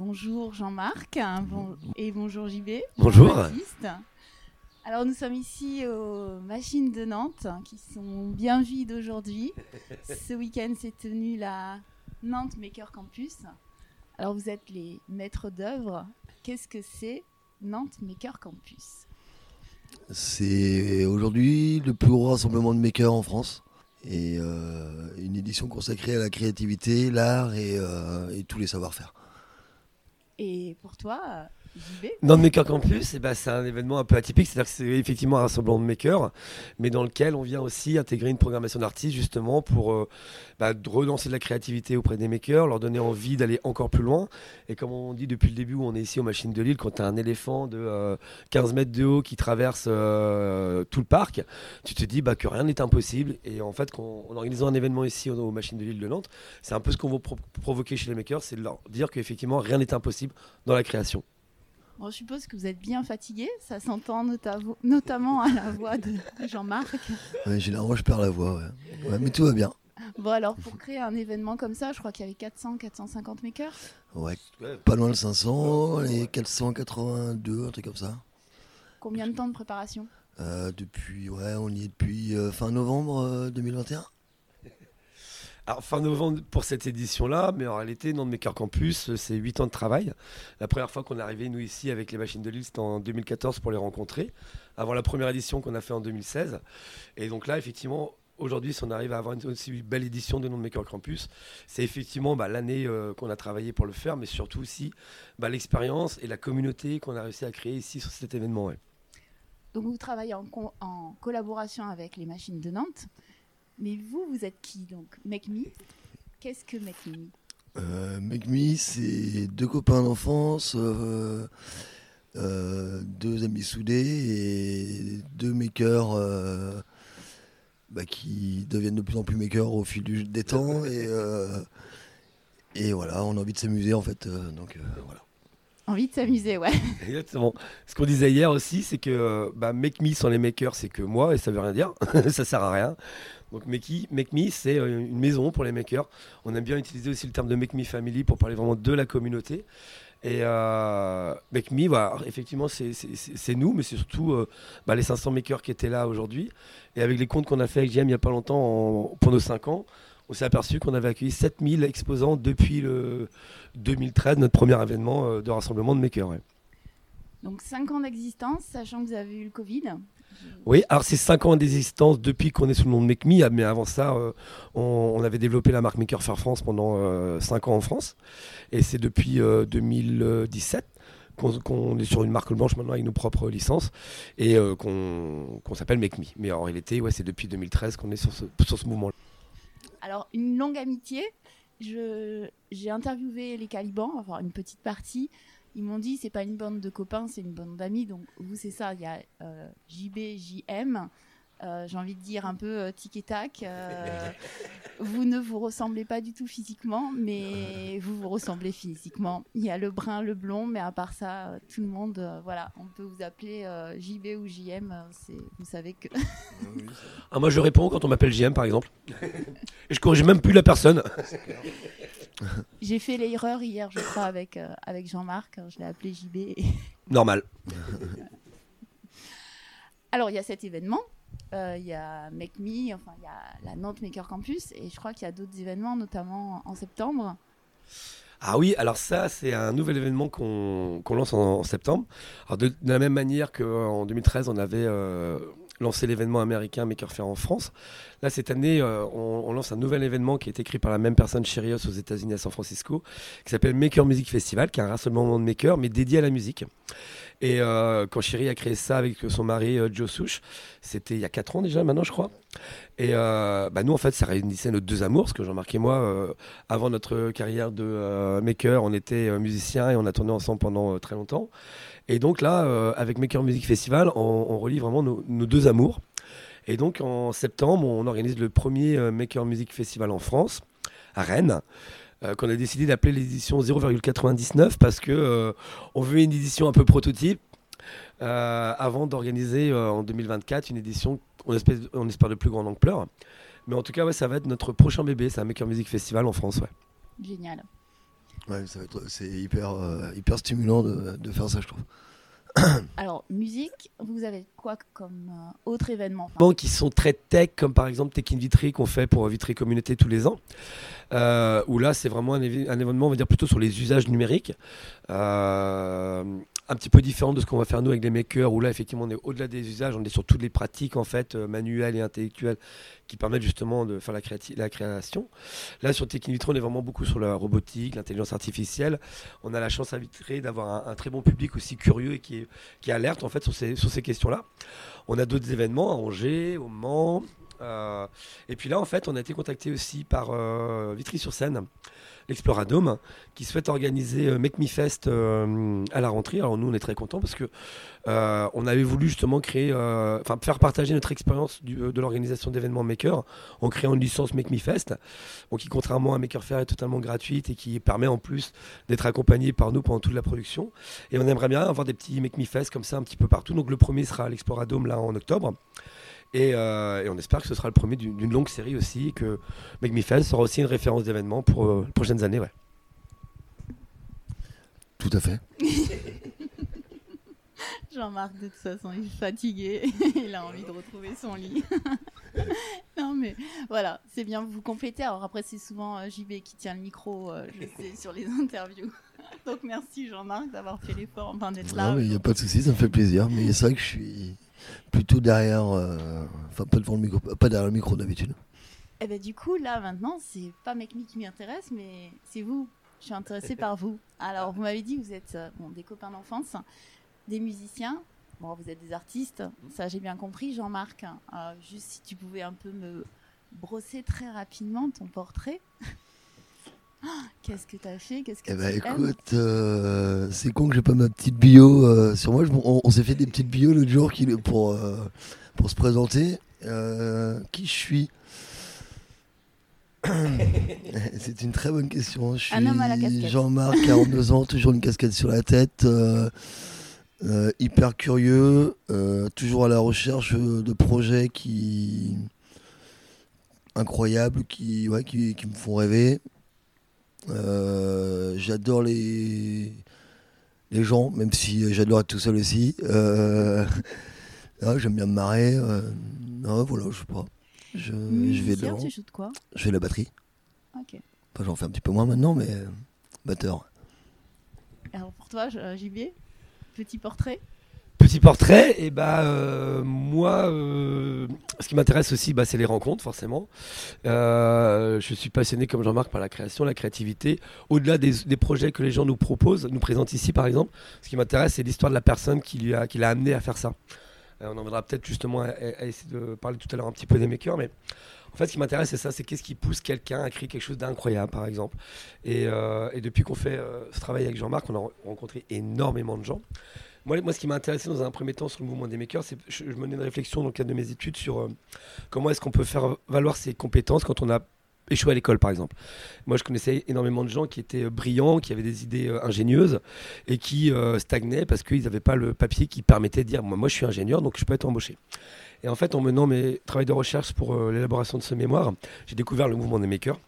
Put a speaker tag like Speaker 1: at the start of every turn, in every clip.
Speaker 1: bonjour Jean-Marc et bonjour JB.
Speaker 2: Bonjour.
Speaker 1: Alors nous sommes ici aux machines de Nantes qui sont bien vides aujourd'hui. Ce week-end s'est tenu la Nantes Maker Campus. Alors vous êtes les maîtres d'œuvre. Qu'est-ce que c'est Nantes Maker Campus?
Speaker 3: C'est aujourd'hui le plus gros rassemblement de makers en France et euh, une édition consacrée à la créativité, l'art et, euh, et tous les savoir-faire.
Speaker 1: Et pour toi,
Speaker 2: dans le Maker Campus, eh ben, c'est un événement un peu atypique, c'est-à-dire que c'est effectivement un rassemblement de makers, mais dans lequel on vient aussi intégrer une programmation d'artistes justement pour euh, bah, relancer de la créativité auprès des makers, leur donner envie d'aller encore plus loin. Et comme on dit depuis le début, on est ici aux machines de Lille, quand tu as un éléphant de 15 euh, mètres de haut qui traverse euh, tout le parc, tu te dis bah, que rien n'est impossible. Et en fait, en organisant un événement ici aux, machines de Lille de Nantes, c'est un peu ce qu'on veut provoquer chez les makers, c'est de leur dire qu'effectivement rien n'est impossible dans la création
Speaker 1: je suppose que vous êtes bien fatigué, ça s'entend notamment à la voix de Jean-Marc.
Speaker 3: Ouais, généralement, je perds la voix, ouais. mais tout va bien.
Speaker 1: Bon, alors, pour créer un événement comme ça, je crois qu'il y avait 400, 450 makers
Speaker 3: Ouais, pas loin de 500, et 482, un truc comme ça.
Speaker 1: Combien de temps de préparation?
Speaker 3: Euh, Depuis, ouais, on y est depuis euh, fin novembre 2021. Euh,
Speaker 2: fin novembre pour cette édition-là, mais en réalité, non de Maker Campus, c'est 8 ans de travail. La première fois qu'on est arrivé, nous, ici, avec les machines de c'était en 2014 pour les rencontrer, avant la première édition qu'on a fait en 2016. Et donc là, effectivement, aujourd'hui, si on arrive à avoir une aussi belle édition de Non de Maker Campus, c'est effectivement bah, l'année euh, qu'on a travaillé pour le faire, mais surtout aussi bah, l'expérience et la communauté qu'on a réussi à créer ici sur cet événement.
Speaker 1: Donc vous travaillez en collaboration avec les machines de Nantes. Mais vous, vous êtes qui donc? Make Me Qu'est-ce que Make Me
Speaker 3: euh, c'est deux copains d'enfance, euh, euh, deux amis soudés et deux makers euh, bah, qui deviennent de plus en plus makers au fil des temps. Et, et voilà, on a envie de s'amuser en fait. donc voilà.
Speaker 1: Envie de s'amuser, ouais.
Speaker 2: Exactement. Ce qu'on disait hier aussi, c'est que bah, Make Me sans les makers, c'est que moi, et ça veut rien dire, ça sert à rien. Donc Make, Me, c'est euh, une maison pour les makers. On aime bien utiliser aussi le terme de Make Me Family pour parler vraiment de la communauté. Et euh, Make Me, effectivement, c'est nous, mais c'est surtout euh, bah, les 500 makers qui étaient là aujourd'hui. Et avec les comptes qu'on a fait avec GM il n'y a pas longtemps, pour nos 5 ans, on s'est aperçu qu'on avait accueilli 7000 exposants depuis le 2013, notre premier événement euh, de rassemblement de makers.
Speaker 1: Donc 5 ans d'existence, sachant que vous avez eu le Covid.
Speaker 2: Oui, alors c'est 5 ans d'existence depuis qu'on est sous le nom de Make Me, mais avant ça, euh, on, avait développé la marque Maker Fair France pendant 5 euh, ans en France. Et c'est depuis 2017 qu'on est sur une marque blanche maintenant avec nos propres licences et qu'on s'appelle Make Me. Mais en réalité, ouais, c'est depuis 2013 qu'on est sur ce, sur ce mouvement-là.
Speaker 1: Alors, une longue amitié. J'ai interviewé les Calibans, enfin une petite partie. Ils m'ont dit c'est pas une bande de copains, c'est une bande d'amis. Donc vous c'est ça, il y a euh, JB, JM. Euh, j'ai envie de dire un peu euh, tic et tac. Euh, vous ne vous ressemblez pas du tout physiquement, mais vous vous ressemblez physiquement. Il y a le brun, le blond, mais à part ça, tout le monde, voilà, on peut vous appeler JB ou JM. vous savez que.
Speaker 2: ah, moi, je réponds quand on m'appelle JM, par exemple. et je corrige même plus la personne.
Speaker 1: J'ai fait l'erreur hier, je crois, avec, avec Jean-Marc. Je l'ai appelé JB.
Speaker 2: Normal.
Speaker 1: Alors, il y a cet événement euh, il y a Make Me, enfin il y a la Nantes Maker Campus, et je crois qu'il y a d'autres événements, notamment en septembre.
Speaker 2: Ah oui, alors ça, c'est un nouvel événement qu'on lance en, septembre. Alors de, la même manière qu'en 2013, on avait euh, lancé l'événement américain Maker Faire en France. Là, cette année, euh, on, lance un nouvel événement qui est écrit par la même personne, Chirios, aux États-Unis, à San Francisco, qui s'appelle Maker Music Festival, qui est un rassemblement de makers, mais dédié à la musique. Et euh, quand Chéri a créé ça avec son mari euh, Joe Souche, c'était il y a 4 ans déjà, maintenant je crois. Et bah nous, en fait, ça réunissait nos deux amours, parce que Jean-Marc et moi, avant notre carrière de maker, on était musiciens et on a tourné ensemble pendant très longtemps. Et donc là, avec Maker Music Festival, on, relie vraiment nos, deux amours. Et donc en septembre, on organise le premier Maker Music Festival en France, à Rennes. Euh, qu'on a décidé d'appeler l'édition 0,99 parce que euh, on veut une édition un peu prototype euh, avant d'organiser en 2024 une édition on espère, on espère de plus grande ampleur. Mais en tout cas, ouais, ça va être notre prochain bébé, c'est un Maker Music Festival en France. Ouais.
Speaker 1: Génial.
Speaker 3: Ouais, ça va être- c'est hyper, euh, hyper stimulant de, de faire ça, je trouve.
Speaker 1: Alors, musique, vous avez quoi comme euh, autre événement Enfin,
Speaker 2: qui sont très tech, comme par exemple Tech in Vitry qu'on fait pour Vitry Communauté tous les ans. Euh, où là, c'est vraiment un, un événement, on va dire plutôt sur les usages numériques. Un petit peu différent de ce qu'on va faire nous avec les makers, où là, effectivement, on est au-delà des usages, on est sur toutes les pratiques en fait euh, manuelles et intellectuelles qui permettent justement de faire la, la création. Là, sur Tech in Vitry, on est vraiment beaucoup sur la robotique, l'intelligence artificielle. On a la chance à Vitry d'avoir un, très bon public aussi curieux et qui, qui alerte en fait sur ces, sur ces questions-là. On a d'autres événements à Angers, au Mans. euh, et puis là, en fait, on a été contacté aussi par euh, Vitry-sur-Seine, l'Exploradome, qui souhaite organiser euh, Make Me Fest euh, à la rentrée. Alors nous, on est très contents parce que euh, on avait voulu justement créer, enfin faire partager notre expérience de l'organisation d'événements maker en créant une licence Make Me Fest, qui contrairement à Maker Faire est totalement gratuite et qui permet en plus d'être accompagné par nous pendant toute la production. Et on aimerait bien avoir des petits Make Me Fest comme ça un petit peu partout. Donc le premier sera à l'Exploradome là en octobre. Et, euh, et on espère que ce sera le premier d'une longue série aussi, et que Make Me sera aussi une référence d'événement pour euh, les prochaines années. Ouais.
Speaker 3: Tout à fait.
Speaker 1: Jean-Marc, de toute façon, il est fatigué. il a envie de retrouver son lit. non, mais voilà, c'est bien, vous complétez. Alors après, c'est souvent euh, JB qui tient le micro, euh, je sais, sur les interviews. Donc merci Jean-Marc d'avoir fait l'effort, enfin d'être là.
Speaker 3: Non, mais il n'y a pas de souci, ça me fait plaisir. Mais c'est vrai que je suis plutôt derrière, euh, enfin pas devant le micro, pas derrière le micro d'habitude.
Speaker 1: Et ben du coup, là maintenant, c'est pas Make Me qui m'intéresse, mais c'est vous. Je suis intéressée par vous. Alors, vous m'avez dit vous êtes euh, des copains d'enfance, des musiciens. Bon, vous êtes des artistes, ça j'ai bien compris, Jean-Marc. Euh, juste si tu pouvais un peu me brosser très rapidement ton portrait. Qu'est-ce que t'as fait? Qu'est-ce que
Speaker 3: Eh
Speaker 1: aimes?
Speaker 3: écoute, euh, c'est con que j'ai pas ma petite bio euh, sur moi. Je- on on s'est fait des petites bios l'autre jour qui, pour, euh, pour se présenter. Qui je suis? C'est une très bonne question. Je suis. Jean-Marc, 42 ans, toujours une casquette sur la tête, hyper curieux, toujours à la recherche de projets qui incroyables, qui, ouais, qui, qui me font rêver. Euh, j'adore les, les gens, même si j'adore être tout seul aussi. Euh, ah, J'aime bien me marrer. euh, non, voilà, je sais pas. Je, je vais
Speaker 1: tu joues de quoi
Speaker 3: Je fais la batterie.
Speaker 1: Ok.
Speaker 3: Enfin, j'en fais un petit peu moins maintenant, mais euh, batteur.
Speaker 1: Alors pour toi, JB, petit portrait
Speaker 2: Petit portrait, et bah euh, moi, euh, ce qui m'intéresse aussi, bah, c'est les rencontres forcément. Euh, je suis passionné comme Jean-Marc par la création, la créativité. Au-delà des, projets que les gens nous proposent, nous présentent ici par exemple, ce qui m'intéresse, c'est l'histoire de la personne qui lui a, qui l'a amené à faire ça. Euh, on en viendra peut-être justement à, à essayer de parler tout à l'heure un petit peu des makers, mais en fait, ce qui m'intéresse, c'est ça, c'est qu'est-ce qui pousse quelqu'un à créer quelque chose d'incroyable, par exemple. Et, euh, et depuis qu'on fait euh, ce travail avec Jean-Marc, on a rencontré énormément de gens. Moi, ce qui m'a intéressé dans un premier temps sur le mouvement des makers, c'est je, je menais une réflexion dans le cadre de mes études sur euh, comment est-ce qu'on peut faire valoir ses compétences quand on a échoué à l'école, par exemple. Moi, je connaissais énormément de gens qui étaient euh, brillants, qui avaient des idées euh, ingénieuses et qui stagnaient parce qu'ils n'avaient pas le papier qui permettait de dire moi, moi, je suis ingénieur, donc je peux être embauché. Et en fait, en menant mes travaux de recherche pour l'élaboration de ce mémoire, j'ai découvert le mouvement des makers.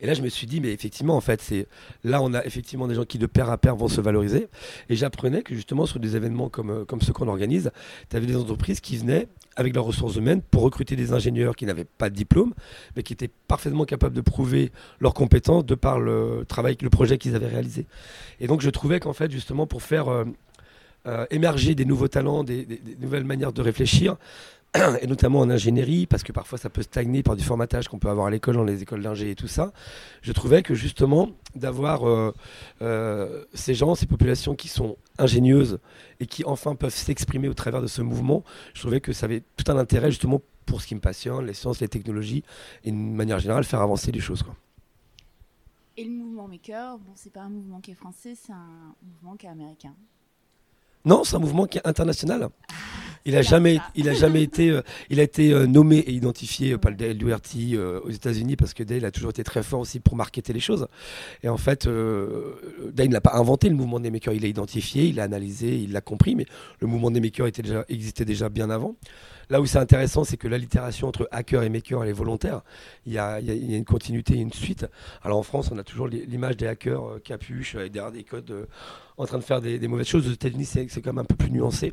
Speaker 2: Et là, je me suis dit, mais effectivement, en fait, c'est là, on a effectivement des gens qui de pair à pair vont se valoriser. Et j'apprenais que justement, sur des événements comme, euh, comme ceux qu'on organise, tu avais des entreprises qui venaient avec leurs ressources humaines pour recruter des ingénieurs qui n'avaient pas de diplôme, mais qui étaient parfaitement capables de prouver leurs compétences de par le travail, le projet qu'ils avaient réalisé. Et donc, je trouvais qu'en fait, justement, pour faire euh, euh, émerger des nouveaux talents, des, nouvelles manières de réfléchir, et notamment en ingénierie, parce que parfois ça peut stagner par du formatage qu'on peut avoir à l'école, dans les écoles d'ingé et tout ça. Je trouvais que justement, d'avoir euh, euh, ces gens, ces populations qui sont ingénieuses et qui enfin peuvent s'exprimer au travers de ce mouvement, je trouvais que ça avait tout un intérêt justement pour ce qui me passionne, les sciences, les technologies, et d'une manière générale, faire avancer les choses. Quoi.
Speaker 1: Et le mouvement Maker, bon, c'est pas un mouvement qui est français, c'est un mouvement qui est américain.
Speaker 2: Non, c'est un mouvement qui est international. Il a jamais, il a jamais été, euh, il a été euh, nommé et identifié euh, par le Dale Duerty aux États-Unis parce que Dale a toujours été très fort aussi pour marketer les choses. Et en fait, Dale n'a pas inventé le mouvement des makers, il l'a identifié, il l'a analysé, il l'a compris, mais le mouvement des makers était déjà, existait déjà bien avant. Là où c'est intéressant, c'est que l'allitération entre hacker et maker, elle est volontaire. Il y a, une continuité, une suite. Alors en France, on a toujours l'image des hackers capuches, avec derrière des codes, en train de faire des, mauvaises choses. Aux États-Unis, c'est quand même un peu plus nuancé.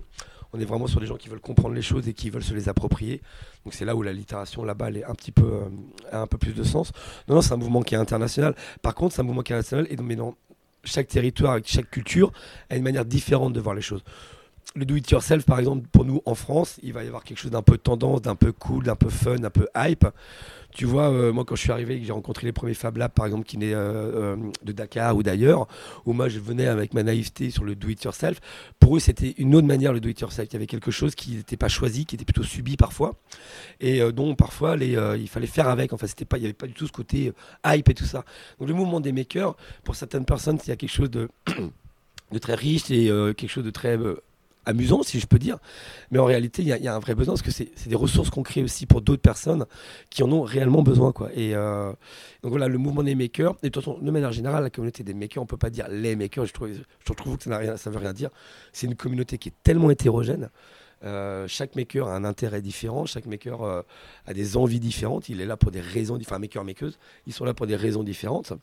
Speaker 2: On est vraiment sur des gens qui veulent comprendre les choses et qui veulent se les approprier. Donc c'est là où l'allitération là-bas elle a un peu plus de sens. Non, non, c'est un mouvement qui est international. Par contre, c'est un mouvement qui est international et mais dans chaque territoire, chaque culture, a une manière différente de voir les choses le do it yourself, par exemple, pour nous en France, il va y avoir quelque chose d'un peu tendance, d'un peu cool, d'un peu fun, d'un peu hype. Tu vois, euh, moi, quand je suis arrivé j'ai rencontré les premiers Fab Labs, par exemple, qui venaient euh, euh, de Dakar ou d'ailleurs, où moi, je venais avec ma naïveté sur le do it yourself, pour eux, c'était une autre manière, le do it yourself. Il y avait quelque chose qui n'était pas choisi, qui était plutôt subi parfois, et dont parfois, il fallait faire avec. Enfin, c'était pas, il n'y avait pas du tout ce côté hype et tout ça. Donc, le mouvement des makers, pour certaines personnes, il a quelque chose de très riche et quelque chose de très amusant, si je peux dire. Mais en réalité, il y, a un vrai besoin parce que c'est des ressources qu'on crée aussi pour d'autres personnes qui en ont réellement besoin. Quoi. Et euh, donc voilà, le mouvement des makers, et de toute façon, de manière générale, la communauté des makers, on ne peut pas dire les makers, je trouve, je trouve que ça ne veut rien dire. C'est une communauté qui est tellement hétérogène. Euh, chaque maker a un intérêt différent, chaque maker euh, a des envies différentes, il est là pour des raisons, enfin maker, makeuse, ils sont là pour des raisons différentes.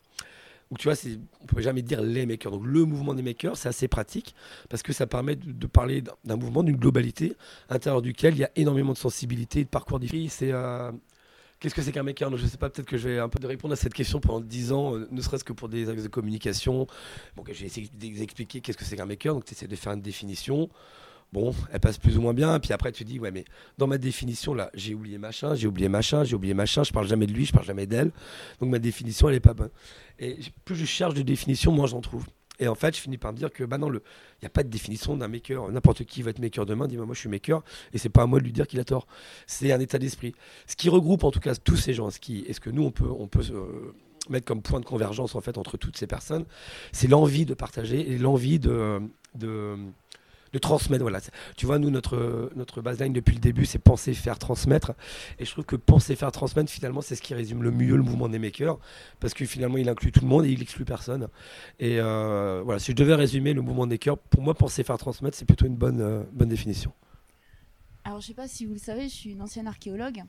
Speaker 2: Donc tu vois, on ne peut jamais dire les makers. Donc le mouvement des makers, c'est assez pratique parce que ça permet de, parler d'un mouvement, d'une globalité, à l'intérieur duquel il y a énormément de sensibilité, de parcours différents. C'est euh, Qu'est-ce que c'est qu'un maker? Je ne sais pas, peut-être que je vais un peu de répondre à cette question pendant 10 ans, euh, ne serait-ce que pour des axes de communication. Bon, j'ai essayé d'expliquer qu'est-ce que c'est qu'un maker, donc tu essaies de faire une définition. Bon, elle passe plus ou moins bien. Puis après, tu dis, ouais, mais dans ma définition, là, j'ai oublié machin, j'ai oublié machin, j'ai oublié machin, je parle jamais de lui, je parle jamais d'elle. Donc ma définition, elle est pas bonne. Et plus je cherche de définition, moins j'en trouve. Et en fait, je finis par me dire que bah non, il n'y a pas de définition d'un maker. N'importe qui va être maker demain, dit bah, moi je suis maker, et c'est pas à moi de lui dire qu'il a tort. C'est un état d'esprit. Ce qui regroupe en tout cas tous ces gens, ce qui, est-ce que nous on peut, on euh, mettre comme point de convergence en fait entre toutes ces personnes, c'est l'envie de partager et l'envie de, de de transmettre. Voilà. Tu vois, nous, notre, notre baseline depuis le début, c'est penser, faire, transmettre. Et je trouve que penser, faire, transmettre, finalement, c'est ce qui résume le mieux le mouvement des makers. Parce que finalement, il inclut tout le monde et il exclut personne. Et euh, voilà, si je devais résumer le mouvement des makers, pour moi, penser, faire, transmettre, c'est plutôt une bonne, euh, bonne définition.
Speaker 1: Alors, je sais pas si vous le savez, je suis une ancienne archéologue.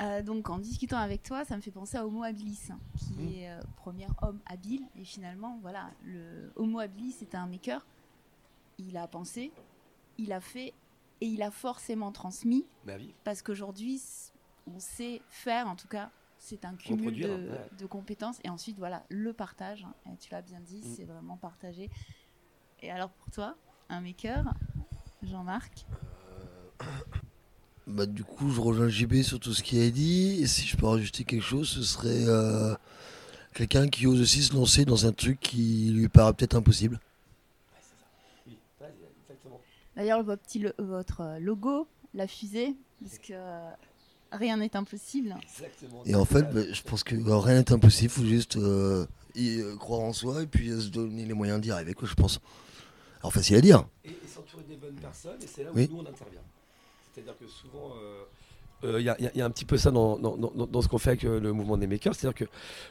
Speaker 1: Euh, donc en discutant avec toi, ça me fait penser à Homo habilis, qui mmh. est premier homme habile. Et finalement, voilà, le Homo habilis c'était un maker il a pensé, il a fait et il a forcément transmis.
Speaker 2: Bah
Speaker 1: parce qu'aujourd'hui, on sait faire, en tout cas, c'est un cumul de, compétences. Et ensuite, voilà, le partage, hein, tu l'as bien dit, mm. c'est vraiment partager. Et alors pour toi, un maker, Jean-Marc
Speaker 3: euh, bah, Du coup, je rejoins JB sur tout ce qu'il a dit. Et si je peux rajouter quelque chose, ce serait euh, quelqu'un qui ose aussi se lancer dans un truc qui lui paraît peut-être impossible.
Speaker 1: D'ailleurs, votre, petit votre euh, logo, la fusée, parce que euh, rien n'est impossible.
Speaker 3: Et en fait, bah, je pense que euh, rien n'est impossible, il faut juste croire en soi et puis se donner les moyens d'y arriver, quoi, je pense. Alors facile à dire.
Speaker 2: Et, s'entourer des bonnes personnes, et c'est là où nous on intervient. C'est-à-dire que souvent, il y, a un petit peu ça dans, dans, ce qu'on fait avec le mouvement des makers. C'est-à-dire que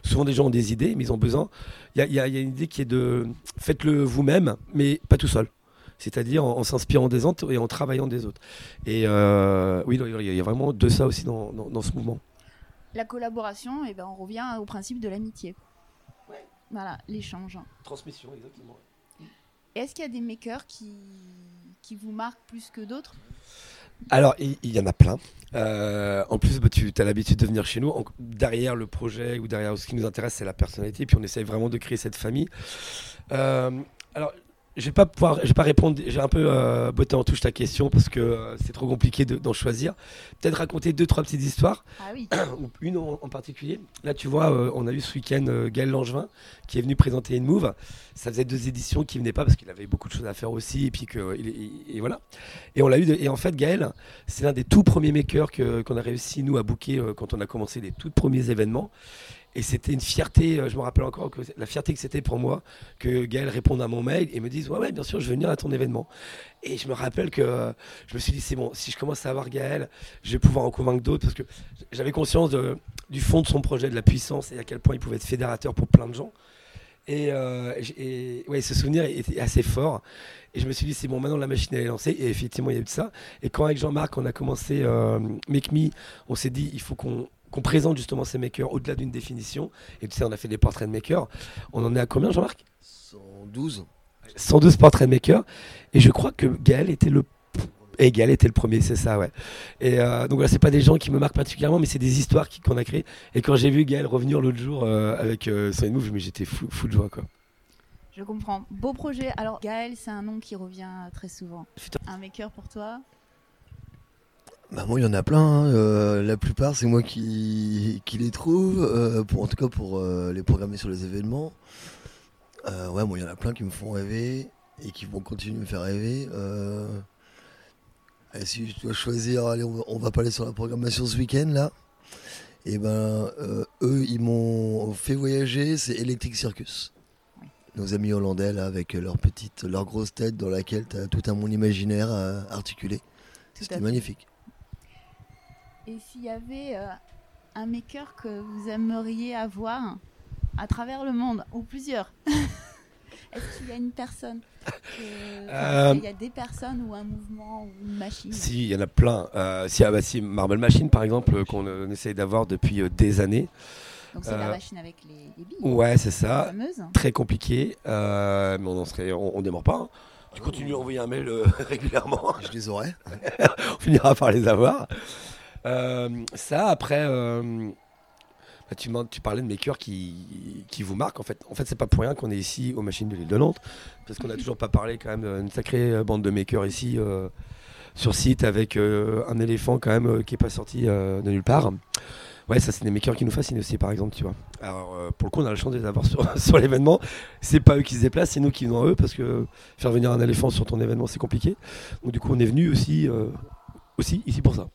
Speaker 2: souvent des gens ont des idées, mais ils ont besoin. Il y, a, une idée qui est de faites-le vous-même, mais pas tout seul c'est-à-dire en, s'inspirant des autres et en travaillant des autres. Et euh, oui, il y a vraiment de ça aussi dans, ce mouvement.
Speaker 1: La collaboration, et eh ben, on revient au principe de l'amitié. Voilà, l'échange.
Speaker 2: Transmission, exactement.
Speaker 1: Est-ce qu'il y a des makers qui, qui vous marquent plus que d'autres?
Speaker 2: Alors, il, y en a plein. Euh, en plus, bah, tu as l'habitude de venir chez nous. derrière le projet ou derrière ce qui nous intéresse, c'est la personnalité. Puis on essaye vraiment de créer cette famille. Euh, alors, je vais pas pouvoir, je vais pas répondre. J'ai un peu euh, botté en touche ta question parce que euh, c'est trop compliqué d'en choisir. Peut-être raconter deux, trois petites histoires.
Speaker 1: Ah oui.
Speaker 2: Une en, particulier. Là, tu vois, euh, on a eu ce week-end Gaël Langevin qui est venu présenter une move. Ça faisait deux éditions qu'il venait pas parce qu'il avait beaucoup de choses à faire aussi et puis que et voilà. Et on l'a eu. et en fait, Gaël, c'est l'un des tout premiers makers qu'on a réussi nous à booker quand on a commencé les tout premiers événements. Et c'était une fierté, euh, je me rappelle encore la fierté que c'était pour moi que Gaël réponde à mon mail et me dise Ouais, ouais, bien sûr, je vais venir à ton événement. Et je me rappelle que euh, je me suis dit C'est bon, si je commence à avoir Gaël, je vais pouvoir en convaincre d'autres parce que j'avais conscience du fond de son projet, de la puissance et à quel point il pouvait être fédérateur pour plein de gens. Et, euh, ouais, ce souvenir était assez fort. Et je me suis dit, c'est bon, maintenant la machine est lancée. Et effectivement, il y a eu de ça. Et quand avec Jean-Marc, on a commencé Make Me, on s'est dit, il faut qu'on qu'on présente justement ces makers au-delà d'une définition. Et tu sais, on a fait des portraits de makers. On en est à combien, Jean-Marc?
Speaker 3: 112.
Speaker 2: 112 portraits de makers. Et je crois que Gaël était le. Et Gaël était le premier, c'est ça, ouais. Et euh, donc voilà, c'est pas des gens qui me marquent particulièrement, mais c'est des histoires qui- qu'on a créées. Et quand j'ai vu Gaël revenir l'autre jour euh, avec euh, son move, mais j'étais fou, fou de joie, quoi.
Speaker 1: Je comprends. Beau projet. Alors, Gaël, c'est un nom qui revient très souvent.
Speaker 2: Putain.
Speaker 1: Un maker pour toi?
Speaker 3: Bah moi il y en a plein, hein. Euh, la plupart c'est moi qui, qui les trouve, euh, pour, en tout cas pour euh, les programmer sur les événements. Ouais moi il y en a plein qui me font rêver et qui vont continuer de me faire rêver. Et si je dois choisir, allez on va, on va pas aller sur la programmation ce week-end là. Et ben euh, eux ils m'ont fait voyager, c'est Electric Circus. Nos amis hollandais là avec leur petite, leur grosse tête dans laquelle tu as tout un monde imaginaire articulé. C'était magnifique.
Speaker 1: Et s'il y avait euh, un maker que vous aimeriez avoir à travers le monde, ou plusieurs Est-ce qu'il y a une personne que- enfin,
Speaker 2: Euh,
Speaker 1: Il y a des personnes ou un mouvement ou une machine?
Speaker 2: Si, il y en a plein. Euh, si, ah bah, si, Marble Machine, par exemple, euh, qu'on euh, essaye d'avoir depuis euh, des années.
Speaker 1: Donc c'est la machine avec les, les billes,
Speaker 2: Ouais, c'est ça.
Speaker 1: fameuse.
Speaker 2: Très compliqué, euh, mais on en serait, on, on démarre pas. hein. Tu continues à envoyer un mail euh, régulièrement.
Speaker 3: Je les aurais.
Speaker 2: on finira par les avoir. Euh, ça, après, euh, bah, tu, parlais de makers qui, qui vous marquent. En fait, en fait c'est pas pour rien qu'on est ici aux machines de l'île de Nantes, parce qu'on n'a toujours pas parlé quand même d'une sacrée bande de makers ici euh, sur site avec euh, un éléphant quand même euh, qui est pas sorti de nulle part. Ouais, ça c'est des makers qui nous fascinent aussi, par exemple, tu vois. Alors, pour le coup, on a la chance de les avoir sur, sur l'événement. C'est pas eux qui se déplacent, c'est nous qui venons à eux, parce que faire venir un éléphant sur ton événement, c'est compliqué. Donc, du coup, on est venu aussi, aussi ici pour ça.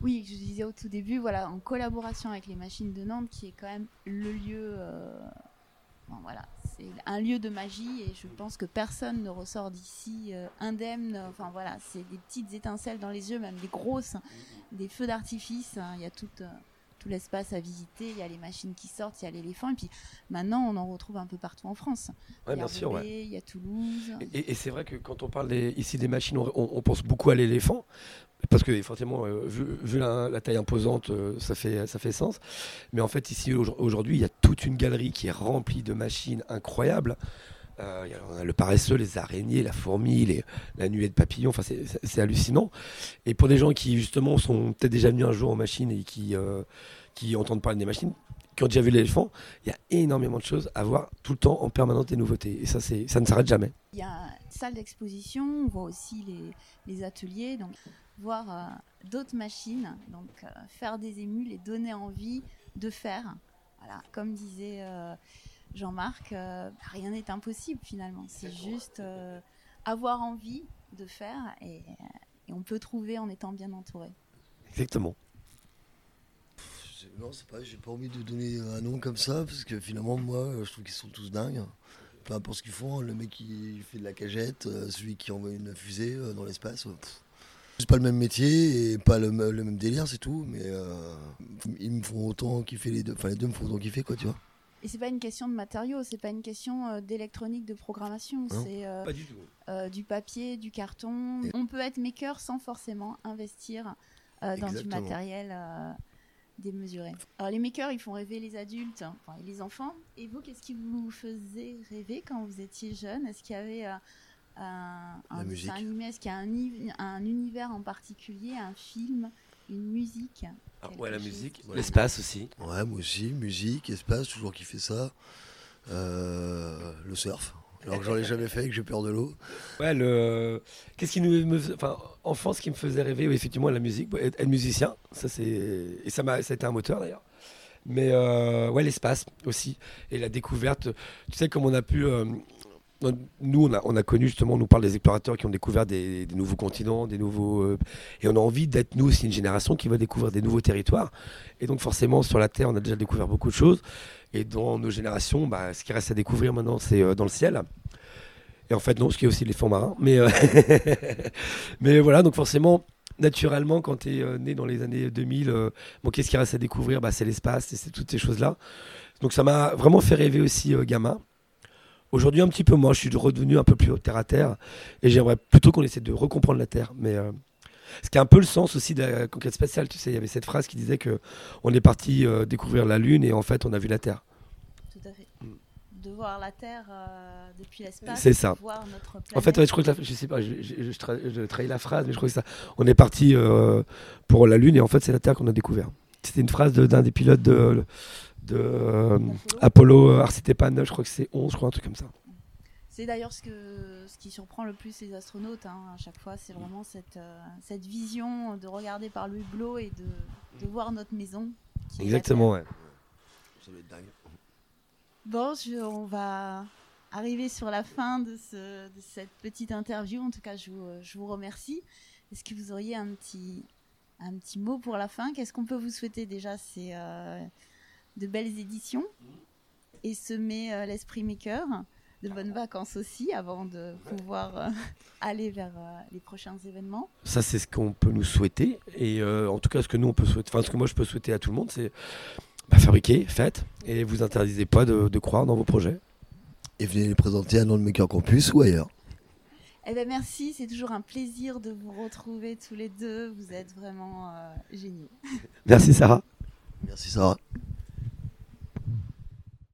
Speaker 1: Oui, je disais au tout début, voilà, en collaboration avec les machines de Nantes, qui est quand même le lieu. euh, voilà, c'est un lieu de magie et je pense que personne ne ressort d'ici euh, indemne. Enfin voilà, c'est des petites étincelles dans les yeux, même des grosses, des feux d'artifice. hein, Il y a tout, euh, tout l'espace à visiter, il y a les machines qui sortent, il y a l'éléphant, et puis maintenant on en retrouve un peu partout en France.
Speaker 2: Ouais,
Speaker 1: il y a
Speaker 2: bien sûr, ouais.
Speaker 1: Roubaix, il y a Toulouse.
Speaker 2: Et, et c'est vrai que quand on parle des- ici des machines, on, pense beaucoup à l'éléphant, parce que effectivement, euh, vu, vu la, la taille imposante, euh, ça, fait, ça fait sens. Mais en fait, ici, au- aujourd'hui, il y a toute une galerie qui est remplie de machines incroyables. Euh, on a le paresseux, les araignées, la fourmi, les- la nuée de papillons, enfin, c'est- hallucinant. Et pour des gens qui, justement, sont peut-être déjà venus un jour en machine et qui, qui entendent parler des machines, qui ont déjà vu l'éléphant, il y a énormément de choses à voir tout le temps, en permanence, des nouveautés. Et ça, c'est- ça ne s'arrête jamais.
Speaker 1: Il y a une salle d'exposition, on voit aussi les, les ateliers, donc voir euh, d'autres machines, donc euh, faire des émules et donner envie de faire. Voilà, comme disait euh, Jean-Marc, euh, rien n'est impossible finalement. C'est juste avoir envie de faire et, et on peut trouver en étant bien entouré.
Speaker 2: Exactement.
Speaker 3: Non, c'est pas, j'ai pas envie de donner un nom comme ça, parce que finalement, moi, je trouve qu'ils sont tous dingues. Peu importe ce qu'ils font, le mec qui fait de la cagette, euh, celui qui envoie une fusée euh, dans l'espace. euh, pff. C'est pas le même métier et pas le, me- le même délire, c'est tout, mais euh, ils me font autant kiffer les deux. Enfin, les deux me font autant kiffer, quoi, tu vois.
Speaker 1: Et c'est pas une question de matériaux, c'est pas une question d'électronique, de programmation,
Speaker 3: Non.
Speaker 1: c'est euh,
Speaker 2: Pas du tout.
Speaker 1: euh, du papier, du carton.
Speaker 3: Et-
Speaker 1: On peut être maker sans forcément investir euh, dans du matériel euh, démesuré. Alors les makers, ils font rêver les adultes enfin, et les enfants. Et vous, qu'est-ce qui vous faisait rêver quand vous étiez jeune? Est-ce qu'il y avait euh, un,
Speaker 3: La
Speaker 1: un
Speaker 3: musique.
Speaker 1: dessin animé? Est-ce qu'il y a un, i- un univers en particulier, un film, une musique?
Speaker 2: Ah, ouais, la musique,
Speaker 1: qui-
Speaker 2: l'espace aussi.
Speaker 3: Ouais, moi aussi, musique, espace, toujours kiffé ça. Euh, le surf. Alors que j'en ai jamais fait et que j'ai peur de l'eau.
Speaker 2: Ouais, le. Qu'est-ce qui nous. Enfin, enfant, ce qui me faisait rêver, effectivement, la musique, être musicien, ça c'est. Et ça m'a, ça a été un moteur d'ailleurs. Mais euh, ouais, l'espace aussi. Et la découverte. Tu sais, comme on a pu. euh, nous, on a, on a, connu justement, on nous parle des explorateurs qui ont découvert des, des nouveaux continents, des nouveaux. Euh, et on a envie d'être, nous aussi, une génération qui va découvrir des nouveaux territoires. Et donc, forcément, sur la Terre, on a déjà découvert beaucoup de choses. Et dans nos générations, bah, ce qui reste à découvrir maintenant, c'est euh, dans le ciel. Et en fait, non, ce qui est aussi les fonds marins. Mais, euh, mais voilà, donc forcément, naturellement, quand tu es né dans les années 2000, bon, qu'est-ce qui reste à découvrir? Bah, C'est l'espace, c'est toutes ces choses-là. Donc ça m'a vraiment fait rêver aussi, gamin. Aujourd'hui, un petit peu moins. Je suis redevenu un peu plus terre à terre. Et j'aimerais plutôt qu'on essaie de recomprendre la Terre. Mais euh, ce qui est un peu le sens aussi de la conquête spatiale. Tu sais, il y avait cette phrase qui disait que on est parti euh, découvrir la Lune et en fait, on a vu la Terre.
Speaker 1: Tout à fait. Mm. De voir la Terre euh, depuis l'espace.
Speaker 2: C'est ça.
Speaker 1: Voir notre planète.
Speaker 2: En fait, je crois que je sais pas, je, je, trahis la phrase, mais je crois que ça. On est parti pour la Lune et en fait, c'est la Terre qu'on a découvert. C'était une phrase d'un des pilotes de de euh, Apollo, euh, Arcitépane, je crois que c'est 11, je crois, un truc comme ça.
Speaker 1: C'est d'ailleurs ce, qui surprend le plus les astronautes hein, à chaque fois, c'est vraiment cette, euh, cette vision de regarder par le hublot et de, de voir notre maison.
Speaker 2: Exactement, ouais. Ça
Speaker 1: va être dingue. Bon, on va arriver sur la fin de, ce, de, cette petite interview. En tout cas, je vous, je vous remercie. Est-ce que vous auriez un petit, un petit mot pour la fin? Qu'est-ce qu'on peut vous souhaiter déjà? C'est de belles éditions et semer euh, l'esprit maker, de bonnes vacances aussi avant de pouvoir euh, aller vers euh, les prochains événements.
Speaker 2: Ça, c'est ce qu'on peut nous souhaiter. Et en tout cas, ce que nous, on peut souhaiter, enfin, ce que moi, je peux souhaiter à tout le monde, c'est bah, fabriquer, faites, et vous interdisez pas de, croire dans vos projets.
Speaker 3: Et venez les présenter à Non Maker Campus ou ailleurs.
Speaker 1: Eh ben merci, c'est toujours un plaisir de vous retrouver tous les deux. Vous êtes vraiment géniaux.
Speaker 2: Merci Sarah.
Speaker 3: Merci Sarah.